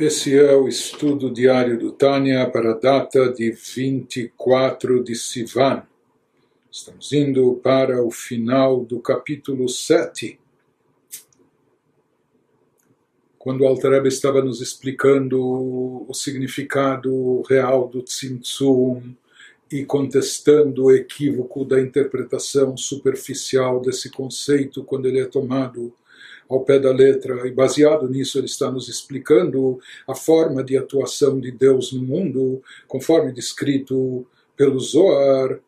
Esse é o estudo diário do Tânia para a data de 24 de Sivan. Estamos indo para o final do capítulo 7. Quando Altareba estava nos explicando o significado real do Tzimtzum e contestando o equívoco da interpretação superficial desse conceito quando ele é tomado ao pé da letra, e baseado nisso ele está nos explicando a forma de atuação de Deus no mundo, conforme descrito pelo Zohar,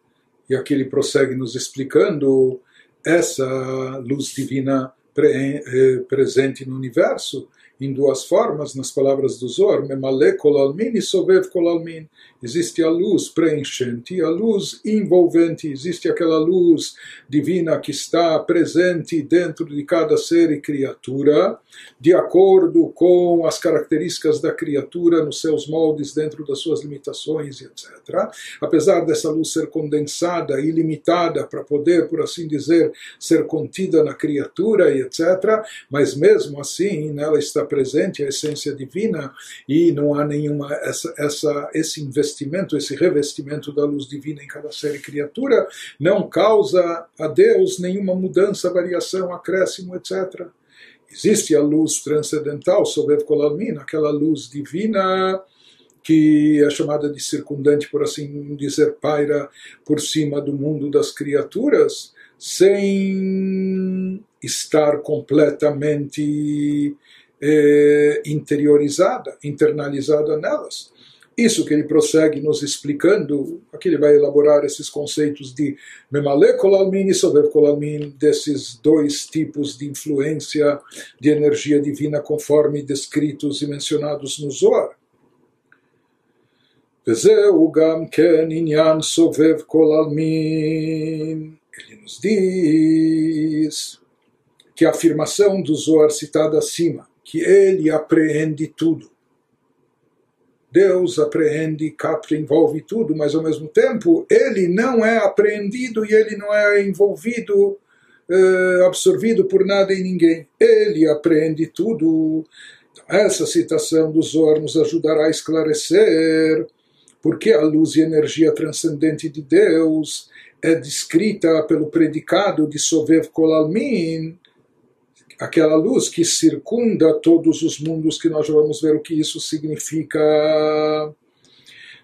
e aqui ele prossegue nos explicando essa luz divina eh, presente no universo, em duas formas, nas palavras do Zohar, Memale kolalmin e Sovev kolalmin. Existe a luz preenchente, a luz envolvente, existe aquela luz divina que está presente dentro de cada ser e criatura, de acordo com as características da criatura, nos seus moldes, dentro das suas limitações, etc. Apesar dessa luz ser condensada e limitada para poder, por assim dizer, ser contida na criatura, e etc., mas mesmo assim nela está presente a essência divina e não há nenhuma essa, essa, esse investimento, esse revestimento da luz divina em cada ser e criatura, não causa a Deus nenhuma mudança, variação, acréscimo, etc. Existe a luz transcendental, Sobev Kolalmin, aquela luz divina que é chamada de circundante, por assim dizer, paira por cima do mundo das criaturas, sem estar completamente eh, interiorizada, internalizada nelas. Isso que ele prossegue nos explicando, aqui ele vai elaborar esses conceitos de Memale Kolalmin e Sovev Kolalmin, desses dois tipos de influência de energia divina conforme descritos e mencionados no Zohar. וזהו גם כן עניין סובב כל עלמין. Ele nos diz que a afirmação do Zohar citada acima, que ele apreende tudo. Deus apreende, capta, envolve tudo, mas ao mesmo tempo ele não é apreendido e ele não é envolvido, eh, absorvido por nada e ninguém. Ele apreende tudo. Então, essa citação do Zohar ajudará a esclarecer porque a luz e energia transcendente de Deus é descrita pelo predicado de Sovev Kolalmin, aquela luz que circunda todos os mundos, que nós vamos ver o que isso significa.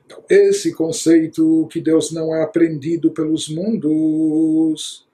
Então, esse conceito que Deus não é aprendido pelos mundos,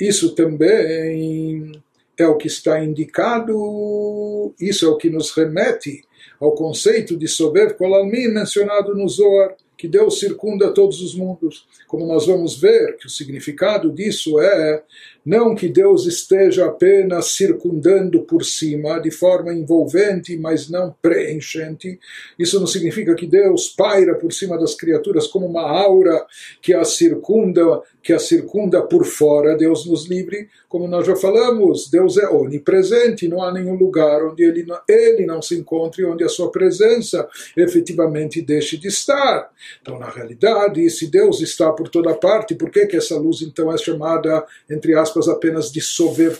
isso também é o que está indicado, isso é o que nos remete ao conceito de Sobev Kolalmin mencionado no Zohar, que Deus circunda todos os mundos. Como nós vamos ver, que o significado disso é não que Deus esteja apenas circundando por cima, de forma envolvente, mas não preenchente. Isso não significa que Deus paira por cima das criaturas como uma aura que a circunda, que a circunda por fora. Deus nos livre, como nós já falamos, Deus é onipresente, não há nenhum lugar onde ele não, ele não se encontre, onde a sua presença efetivamente deixe de estar. Então, na realidade, se Deus está por toda parte, por que, que essa luz então é chamada, entre aspas, apenas de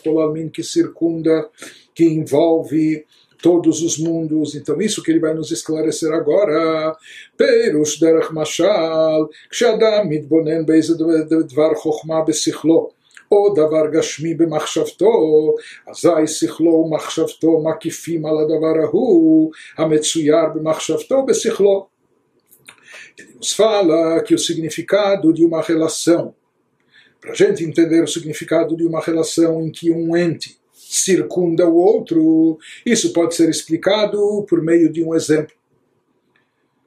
Kolalmin, que circunda, que envolve todos os mundos. Então, isso que ele vai nos esclarecer agora. Perush derech mashal, כשאדם מתבונן באיזה דבר חוכמה בשכלו. או דבר גשמי במחשבתו, אזי שכלו ומחשבתו מקיפים על הדבר ההוא המצויר במחשבתו בשכלו. Ele nos fala que o significado de uma relação para a gente entender o significado de uma relação em que um ente circunda o outro, isso pode ser explicado por meio de um exemplo.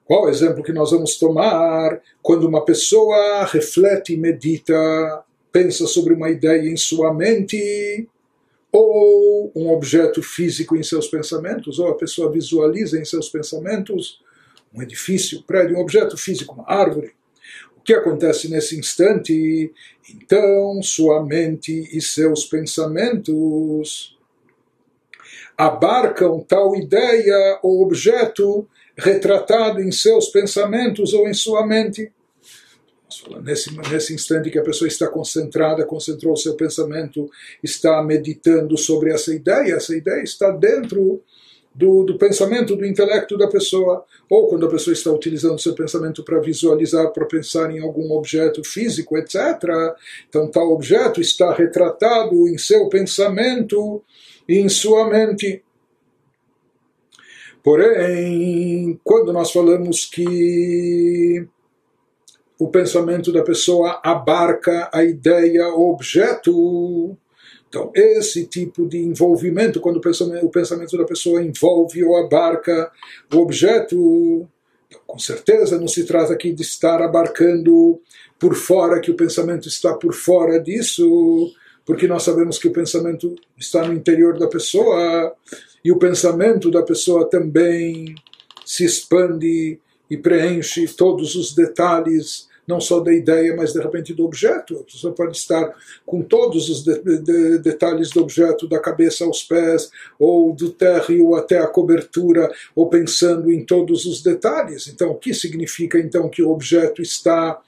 Qual o exemplo que nós vamos tomar quando uma pessoa reflete, medita, pensa sobre uma ideia em sua mente, ou um objeto físico em seus pensamentos, ou a pessoa visualiza em seus pensamentos um edifício, um prédio, um objeto físico, uma árvore que acontece nesse instante? Então, sua mente e seus pensamentos abarcam tal ideia ou objeto retratado em seus pensamentos ou em sua mente. Nesse, nesse instante que a pessoa está concentrada, concentrou seu pensamento, está meditando sobre essa ideia, essa ideia está dentro do, do, pensamento, do intelecto da pessoa, ou quando a pessoa está utilizando seu pensamento para visualizar, para pensar em algum objeto físico, etc. Então, tal objeto está retratado em seu pensamento e em sua mente. Porém, quando nós falamos que o pensamento da pessoa abarca a ideia, o objeto, então, esse tipo de envolvimento, quando o pensamento, da pessoa envolve ou abarca o objeto, então, com certeza não se trata aqui de estar abarcando por fora, que o pensamento está por fora disso, porque nós sabemos que o pensamento está no interior da pessoa e o pensamento da pessoa também se expande e preenche todos os detalhes não só da ideia, mas de repente do objeto. A pessoa pode estar com todos os de, de, detalhes do objeto, da cabeça aos pés, ou do térreo até a cobertura, ou pensando em todos os detalhes. Então, o que significa então que o objeto está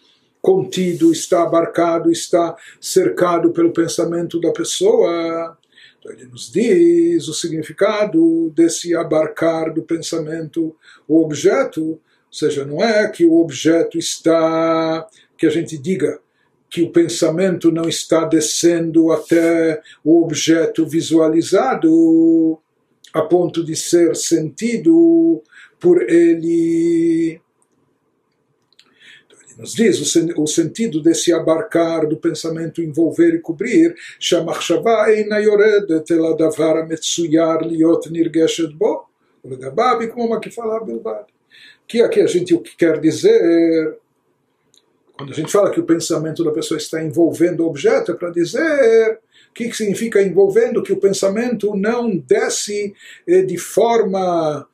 contido, está abarcado, está cercado pelo pensamento da pessoa? Então, ele nos diz o significado desse abarcar do pensamento o objeto ou seja, não é que o objeto está, que a gente diga que o pensamento não está descendo até o objeto visualizado a ponto de ser sentido por ele. Então, ele nos diz o, o sentido desse abarcar do pensamento envolver e cobrir, שהמחשבה אינה יורדת אל הדבר המצויר להיות נרגשת בו, ולגביו היא כמו מקיפה בלבד que aqui a gente o que quer dizer quando a gente fala que o pensamento da pessoa está envolvendo o objeto é para dizer o que, que significa envolvendo que o pensamento não desce eh, de forma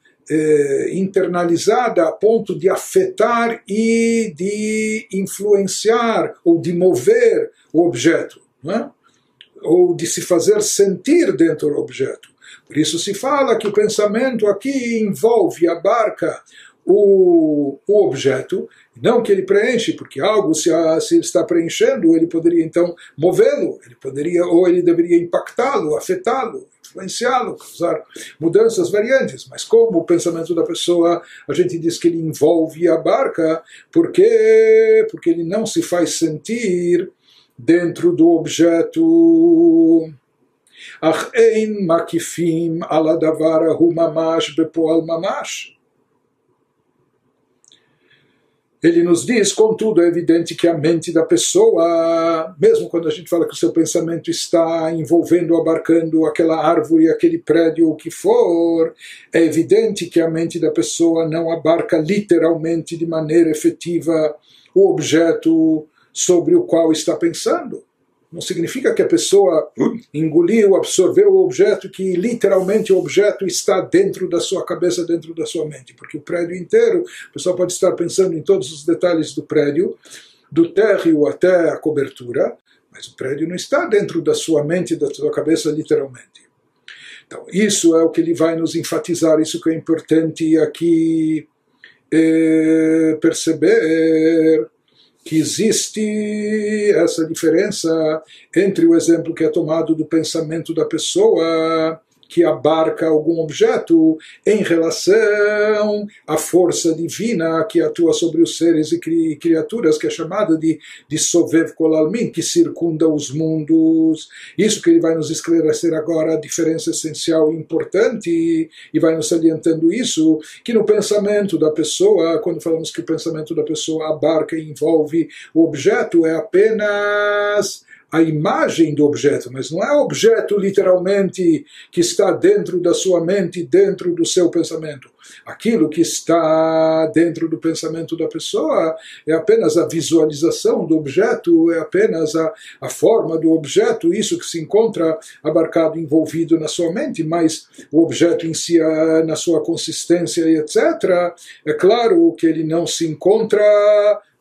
internalizada a ponto de afetar e de influenciar ou de mover o objeto, é? ou de se fazer sentir dentro do objeto. Por isso se fala que o pensamento aqui envolve, abarca o, o objeto, não que ele preenche, porque algo se, se ele está preenchendo, ele poderia então movê-lo, ele poderia ou ele deveria impactá-lo, afetá-lo, influenciá-lo, causar mudanças variantes. Mas como o pensamento da pessoa, a gente diz que ele envolve a barca, porque porque ele não se faz sentir dentro do objeto. אך אין מקיפים על הדבר ההוא ממש בפועל ממש. ele nos diz, contudo, é evidente que a mente da pessoa, mesmo quando a gente fala que o seu pensamento está envolvendo, abarcando aquela árvore, aquele prédio, o que for, é evidente que a mente da pessoa não abarca literalmente, de maneira efetiva, o objeto sobre o qual está pensando não significa que a pessoa engoliu, absorveu o objeto, que literalmente o objeto está dentro da sua cabeça, dentro da sua mente. Porque o prédio inteiro, a pessoa pode estar pensando em todos os detalhes do prédio, do térreo até a cobertura, mas o prédio não está dentro da sua mente, da sua cabeça, literalmente. Então, isso é o que ele vai nos enfatizar, isso que é importante aqui é, perceber que existe essa diferença entre o exemplo que é tomado do pensamento da pessoa que abarca algum objeto em relação à força divina que atua sobre os seres e criaturas, que é chamada de, de Sovev Kolalmin, que circunda os mundos. Isso que ele vai nos esclarecer agora, a diferença essencial e importante, e vai nos salientando isso, que no pensamento da pessoa, quando falamos que o pensamento da pessoa abarca e envolve o objeto, é apenas a imagem do objeto, mas não é o objeto literalmente que está dentro da sua mente, dentro do seu pensamento. Aquilo que está dentro do pensamento da pessoa é apenas a visualização do objeto, é apenas a, a forma do objeto, isso que se encontra abarcado, envolvido na sua mente, mas o objeto em si, na sua consistência e etc., é claro que ele não se encontra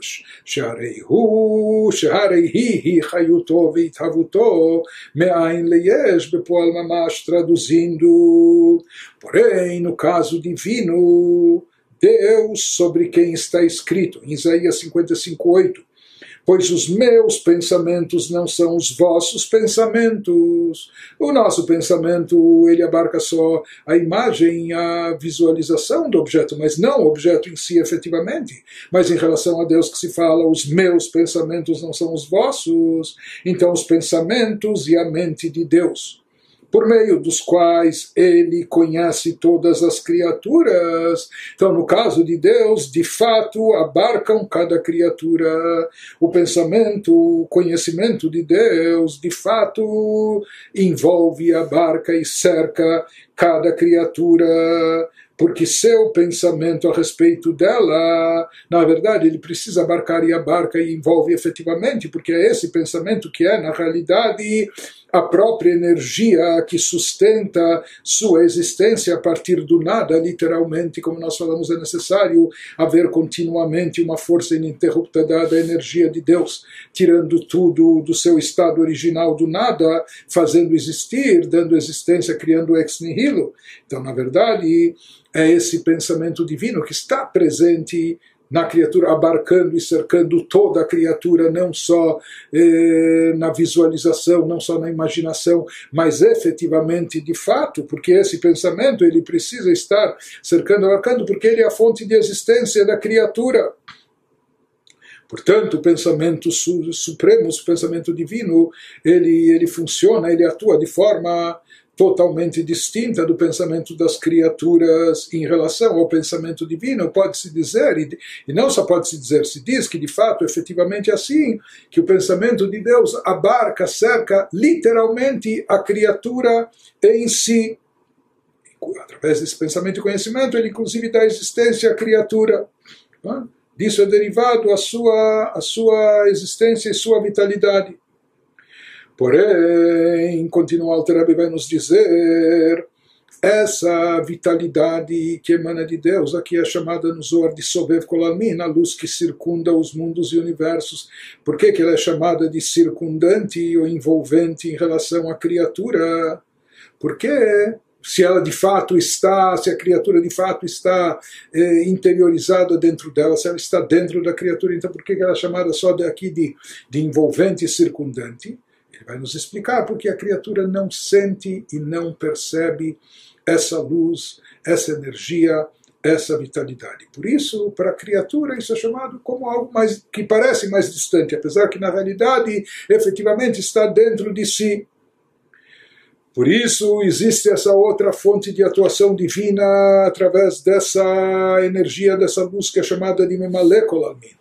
ממש, שהרי הוא, שהרי היא היא חיותו והתהוותו מאין ליש בפועל ממש, traduzindo. Porém, no caso divino, Deus sobre quem está escrito, em Isaías 55:8, pois os meus pensamentos não são os vossos pensamentos. O nosso pensamento, ele abarca só a imagem, a visualização do objeto, mas não o objeto em si efetivamente. Mas em relação a Deus que se fala, os meus pensamentos não são os vossos. Então os pensamentos e a mente de Deus por meio dos quais ele conhece todas as criaturas. Então, no caso de Deus, de fato, abarcam cada criatura. O pensamento, o conhecimento de Deus, de fato, envolve, abarca e cerca cada criatura porque seu pensamento a respeito dela, na verdade, ele precisa abarcar e abarca e envolve efetivamente, porque é esse pensamento que é, na realidade, a própria energia que sustenta sua existência a partir do nada, literalmente, como nós falamos, é necessário haver continuamente uma força ininterrupta da energia de Deus, tirando tudo do seu estado original do nada, fazendo existir, dando existência, criando ex nihilo. Então, na verdade, é esse pensamento divino que está presente na criatura, abarcando e cercando toda a criatura, não só eh, na visualização, não só na imaginação, mas efetivamente de fato, porque esse pensamento ele precisa estar cercando, abarcando, porque ele é a fonte de existência da criatura. Portanto, o pensamento su supremo, o pensamento divino, ele, ele funciona, ele atua de forma totalmente distinta do pensamento das criaturas em relação ao pensamento divino, pode-se dizer, e, não só pode-se dizer, se diz que de fato, efetivamente é assim, que o pensamento de Deus abarca, cerca literalmente a criatura em si. Através desse pensamento e conhecimento, ele inclusive dá existência à criatura. Disso é derivado a sua, a sua existência e sua vitalidade. Porém, continua Rebbe vai nos dizer, essa vitalidade que emana de Deus, aqui é chamada no Zohar de Sobev Kolalmin, a luz que circunda os mundos e universos. Por que, que ela é chamada de circundante ou envolvente em relação à criatura? Porque se ela de fato está, se a criatura de fato está eh, interiorizada dentro dela, se ela está dentro da criatura, então por que ela é chamada só daqui de, de envolvente e circundante? Vai nos explicar porque a criatura não sente e não percebe essa luz, essa energia, essa vitalidade. Por isso, para a criatura, isso é chamado como algo mais que parece mais distante, apesar que na realidade efetivamente está dentro de si. Por isso existe essa outra fonte de atuação divina através dessa energia, dessa luz que é chamada de Memalekolalmin,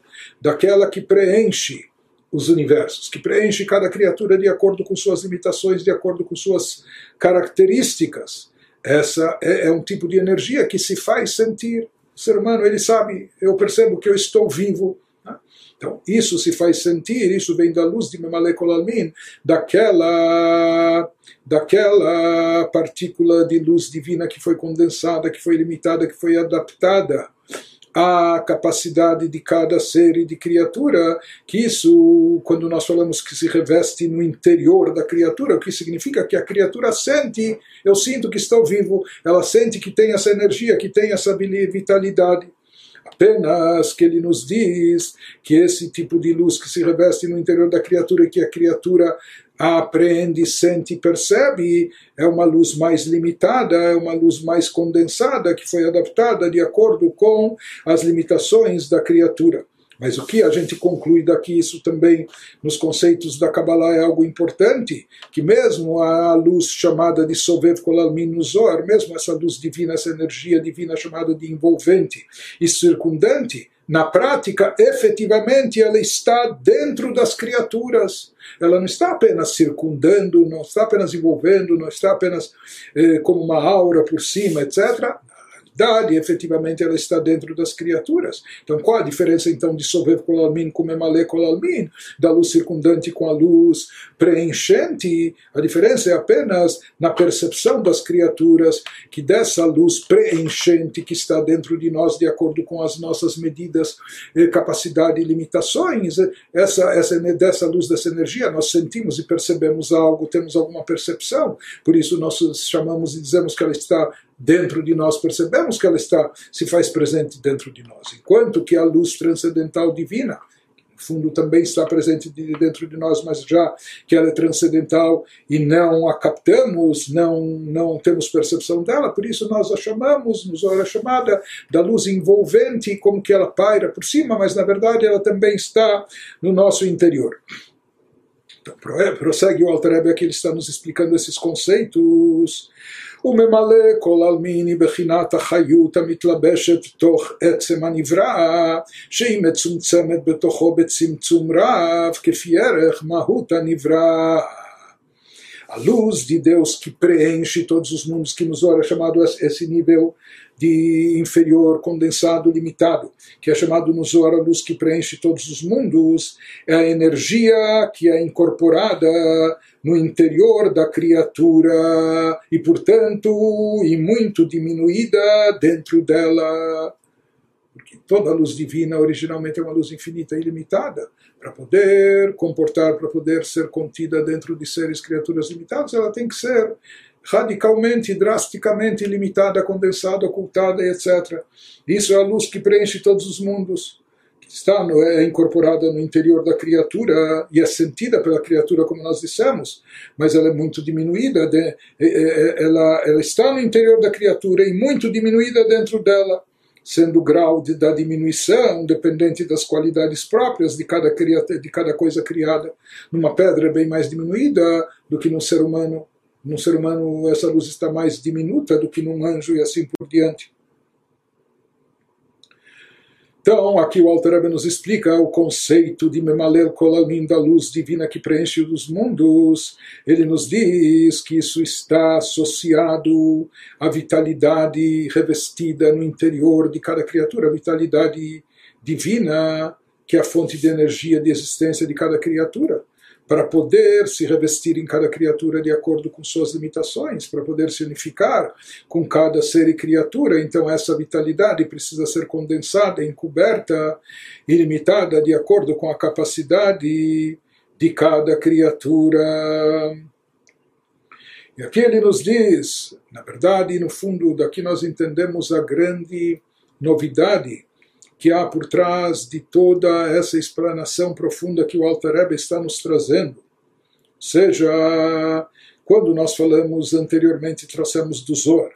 daquela que preenche os universos, que preenche cada criatura de acordo com suas limitações, de acordo com suas características. Essa é, é um tipo de energia que se faz sentir. O ser humano, ele sabe, eu percebo que eu estou vivo. Né? Então, isso se faz sentir, isso vem da luz de Memalekolalmin, daquela, daquela partícula de luz divina que foi condensada, que foi limitada, que foi adaptada a capacidade de cada ser e de criatura, que isso, quando nós falamos que se reveste no interior da criatura, o que significa que a criatura sente, eu sinto que estou vivo, ela sente que tem essa energia, que tem essa vitalidade. Apenas que ele nos diz que esse tipo de luz que se reveste no interior da criatura e que a criatura apreende, sente e percebe, é uma luz mais limitada, é uma luz mais condensada, que foi adaptada de acordo com as limitações da criatura. Mas o que a gente conclui daqui, isso também nos conceitos da Kabbalah é algo importante, que mesmo a luz chamada de Sovev Kolalmin Nuzor, mesmo essa luz divina, essa energia divina chamada de envolvente e circundante, na prática, efetivamente, ela está dentro das criaturas. Ela não está apenas circundando, não está apenas envolvendo, não está apenas eh, como uma aura por cima, etc verdade, efetivamente, ela está dentro das criaturas. Então, qual a diferença então de Sovev Kolalmin com Memale Kolalmin, da luz circundante com a luz preenchente? A diferença é apenas na percepção das criaturas que dessa luz preenchente que está dentro de nós, de acordo com as nossas medidas, eh, capacidade e limitações, essa, essa, dessa luz, dessa energia, nós sentimos e percebemos algo, temos alguma percepção, por isso nós chamamos e dizemos que ela está dentro de nós, percebemos que ela está, se faz presente dentro de nós. Enquanto que a luz transcendental divina, fundo também está presente dentro de nós, mas já que ela é transcendental e não a captamos, não, não temos percepção dela, por isso nós a chamamos, nos olha chamada da luz envolvente, como que ela paira por cima, mas na verdade ela também está no nosso interior. Então, prossegue o Alter aqui, ele está nos explicando esses conceitos. וממלא כל עלמיני בחינת החיות המתלבשת תוך עצם הנברא, שהיא מצומצמת בתוכו בצמצום רב, כפי ערך מהות הנברא. A luz de Deus que preenche todos os mundos, que nos ora chamado esse nível de inferior, condensado, limitado, que é chamado no Zohar a luz que preenche todos os mundos, é a energia que é incorporada no interior da criatura e, portanto, e muito diminuída dentro dela. Porque toda luz divina originalmente é uma luz infinita e ilimitada. Para poder comportar, para poder ser contida dentro de seres, criaturas limitadas, ela tem que ser radicalmente, drasticamente limitada, condensada, ocultada, etc. Isso é a luz que preenche todos os mundos, que está no, é incorporada no interior da criatura e é sentida pela criatura, como nós dissemos, mas ela é muito diminuída, de, é, é, é, ela, ela está no interior da criatura e muito diminuída dentro dela sendo o grau de, da diminuição dependente das qualidades próprias de cada, de cada coisa criada. Numa pedra é bem mais diminuída do que num ser humano num ser humano essa luz está mais diminuta do que num anjo e assim por diante. Então, aqui o Alter nos explica o conceito de Memalel Kolalmin, da luz divina que preenche os mundos. Ele nos diz que isso está associado à vitalidade revestida no interior de cada criatura, a vitalidade divina, que é a fonte de energia de existência de cada criatura para poder se revestir em cada criatura de acordo com suas limitações, para poder se unificar com cada ser e criatura. Então, essa vitalidade precisa ser condensada, encoberta e limitada de acordo com a capacidade de cada criatura. E aqui ele nos diz, na verdade, no fundo, daqui nós entendemos a grande novidade que há por trás de toda essa explanação profunda que o Alter Rebbe está nos trazendo. Ou seja, quando nós falamos anteriormente, trouxemos do Zor,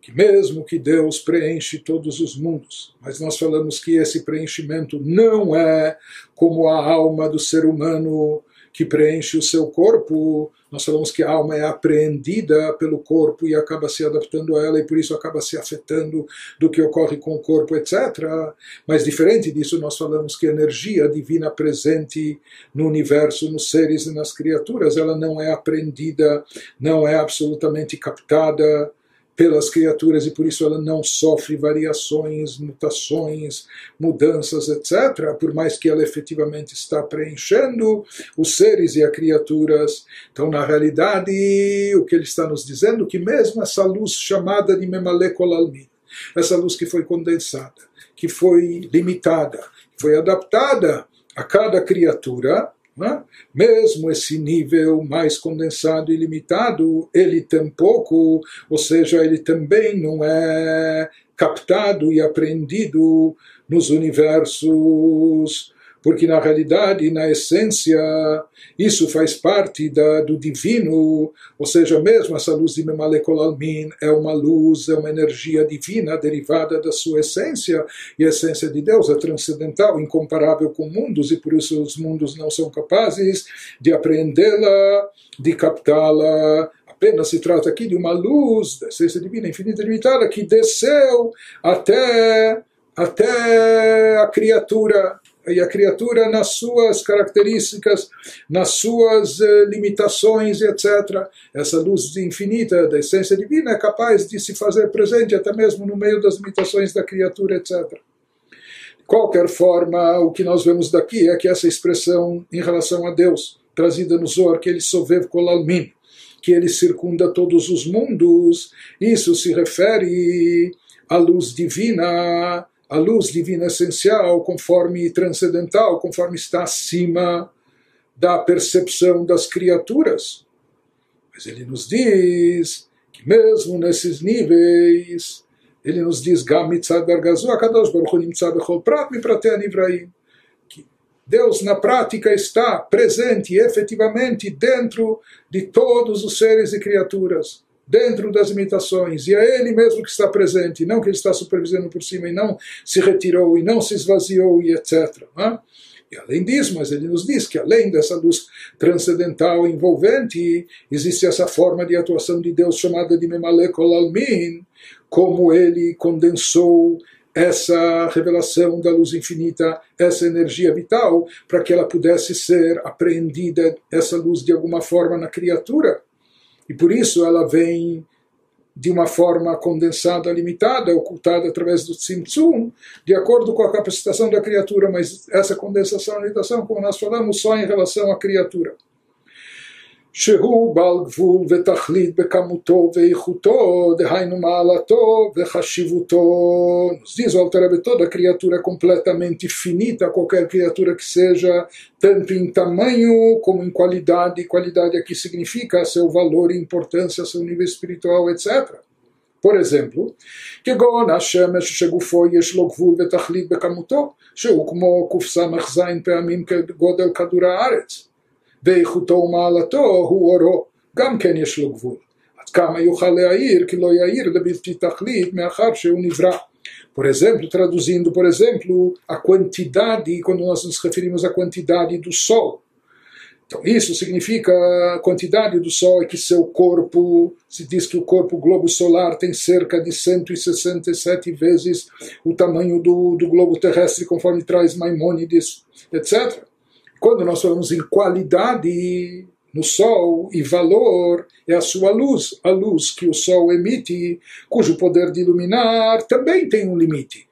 que mesmo que Deus preenche todos os mundos, mas nós falamos que esse preenchimento não é como a alma do ser humano que preenche o seu corpo. Nós falamos que a alma é apreendida pelo corpo e acaba se adaptando a ela e por isso acaba se afetando do que ocorre com o corpo, etc. Mas diferente disso, nós falamos que a energia divina presente no universo, nos seres e nas criaturas, ela não é aprendida, não é absolutamente captada pelas criaturas e por isso ela não sofre variações, mutações, mudanças, etc., por mais que ela efetivamente está preenchendo os seres e as criaturas. Então, na realidade, o que ele está nos dizendo é que mesmo essa luz chamada de Memalekolalmin, essa luz que foi condensada, que foi limitada, foi adaptada a cada criatura, né? Mesmo esse nível mais condensado e limitado, ele tampouco, ou seja, ele também não é captado e aprendido nos universos porque na realidade, na essência, isso faz parte da, do divino, ou seja, mesmo essa luz de Memalekolalmin é uma luz, é uma energia divina derivada da sua essência, e a essência de Deus é transcendental, incomparável com mundos, e por isso os mundos não são capazes de apreendê-la, de captá-la, apenas se trata aqui de uma luz da essência divina infinita e limitada que desceu até, até a criatura e a criatura nas suas características, nas suas uh, limitações, etc. Essa luz infinita da essência divina é capaz de se fazer presente até mesmo no meio das limitações da criatura, etc. De qualquer forma, o que nós vemos daqui é que essa expressão em relação a Deus, trazida no Zohar, que ele sovev kolalmin, que ele circunda todos os mundos, isso se refere à luz divina, a luz divina essencial, conforme transcendental, conforme está acima da percepção das criaturas. Mas ele nos diz que mesmo nesses níveis, ele nos diz que Deus na prática está presente efetivamente dentro de todos os seres e criaturas dentro das imitações, e é ele mesmo que está presente, não que ele está supervisionando por cima, e não se retirou, e não se esvaziou, e etc. Né? E além disso, mas ele nos diz que além dessa luz transcendental envolvente, existe essa forma de atuação de Deus chamada de Memalekol Almin, como ele condensou essa revelação da luz infinita, essa energia vital, para que ela pudesse ser apreendida, essa luz de alguma forma na criatura. E por isso ela vem de uma forma condensada, limitada, ocultada através do tzimtzum, de acordo com a capacitação da criatura, mas essa condensação e limitação, como nós falamos, só em relação à criatura. שהוא בעל גבול ותכלית בכמותו ואיכותו, דהיינו מעלתו וחשיבותו. Nos diz o Alter toda criatura é completamente finita, qualquer criatura que seja, tanto em tamanho como em qualidade. Qualidade aqui significa seu valor, importância, seu nível espiritual, etc. por exemplo, כגון השמש שגופו יש לו גבול ותכלית בכמותו, שהוא כמו קס"ז פעמים כגודל כדור הארץ. ואיכותו ומעלתו הוא אורו, גם כן יש לו גבול. עד כמה יוכל להעיר, כי לא יעיר לבלתי תכלית, מאחר שהוא נברא. Por exemplo, traduzindo, por exemplo, a quantidade, quando nós nos referimos à quantidade do Sol. Então, isso significa a quantidade do Sol é que seu corpo, se diz que o corpo globo solar tem cerca de 167 vezes o tamanho do, do globo terrestre, conforme traz Maimônides, etc. Quando nós falamos em qualidade no Sol e valor, é a sua luz, a luz que o Sol emite, cujo poder de iluminar também tem um limite.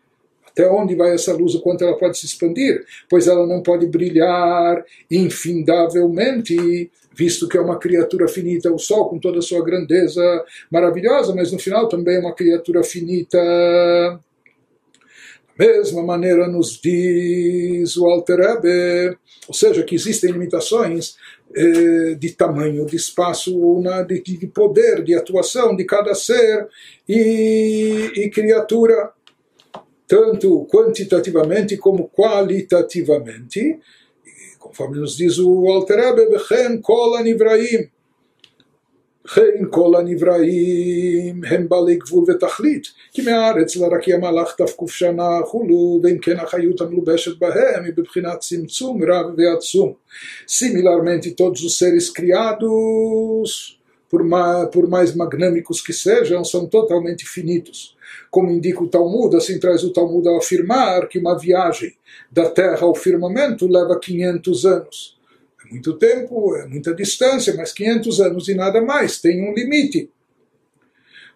Até onde vai essa luz, o quanto ela pode se expandir? Pois ela não pode brilhar infindavelmente, visto que é uma criatura finita, o Sol com toda a sua grandeza maravilhosa, mas no final também é uma criatura finita mesma maneira nos diz o Alter Rebbe, ou seja, que existem limitações eh, de tamanho, de espaço, de, de, poder, de atuação de cada ser e, e criatura, tanto quantitativamente como qualitativamente. Conforme nos diz o Alter Rebbe, Bechen kol anivraim, וכן כל הנבראים הם בעלי גבול ותכלית, כי מהארץ לרק המלאך תקוף שנה חולו, ואם כן החיות המלובשת בהם היא בבחינת צמצום רב ועצום. Similarmente, todos os seres criados, por mais, por mais magnâmicos que sejam, são totalmente finitos. Como indica o Talmud, assim traz o Talmud a afirmar que uma viagem da Terra ao firmamento leva 500 anos muito tempo, é muita distância, mas 500 anos e nada mais, tem um limite.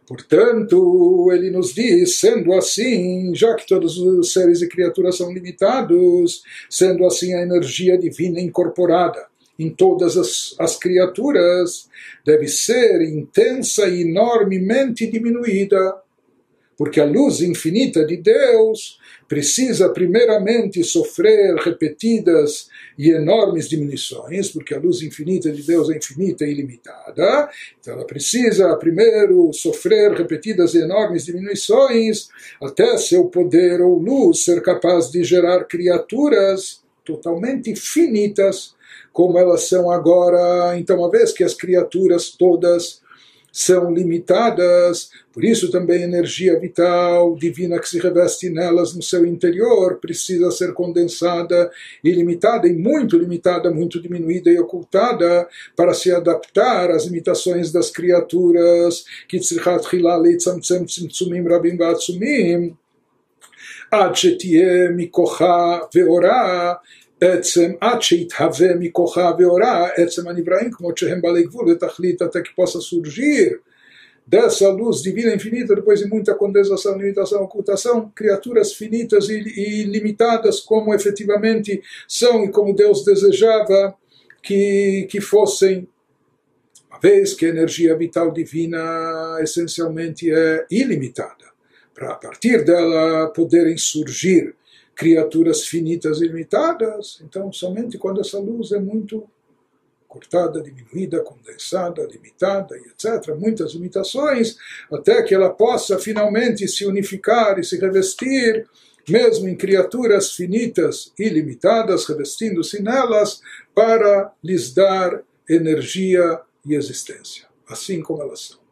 Portanto, ele nos diz, sendo assim, já que todos os seres e criaturas são limitados, sendo assim a energia divina incorporada em todas as, as criaturas, deve ser intensa e enormemente diminuída, porque a luz infinita de Deus precisa primeiramente sofrer repetidas e enormes diminuições, porque a luz infinita de Deus é infinita e ilimitada, então ela precisa primeiro sofrer repetidas e enormes diminuições até seu poder ou luz ser capaz de gerar criaturas totalmente finitas como elas são agora. Então, uma vez que as criaturas todas são limitadas, por isso também a energia vital divina que se reveste nelas no seu interior precisa ser condensada e limitada, e muito limitada, muito diminuída e ocultada, para se adaptar às limitações das criaturas, que עד שתהיה מכוחה ואורה עצם עד שיתהווה מכוחה ואורה עצם הנבראים כמות שהם בעלי גבול ותכלית até que possa surgir dessa luz divina infinita, depois de muita condensação, limitação, ocultação, criaturas finitas e, e limitadas como efetivamente são e como Deus desejava que, que fossem uma vez que a energia vital divina essencialmente é ilimitada, para a partir dela poderem surgir criaturas finitas e limitadas, então somente quando essa luz é muito cortada, diminuída, condensada, limitada etc. Muitas limitações, até que ela possa finalmente se unificar e se revestir, mesmo em criaturas finitas e limitadas, revestindo-se nelas, para lhes dar energia e existência, assim como elas são.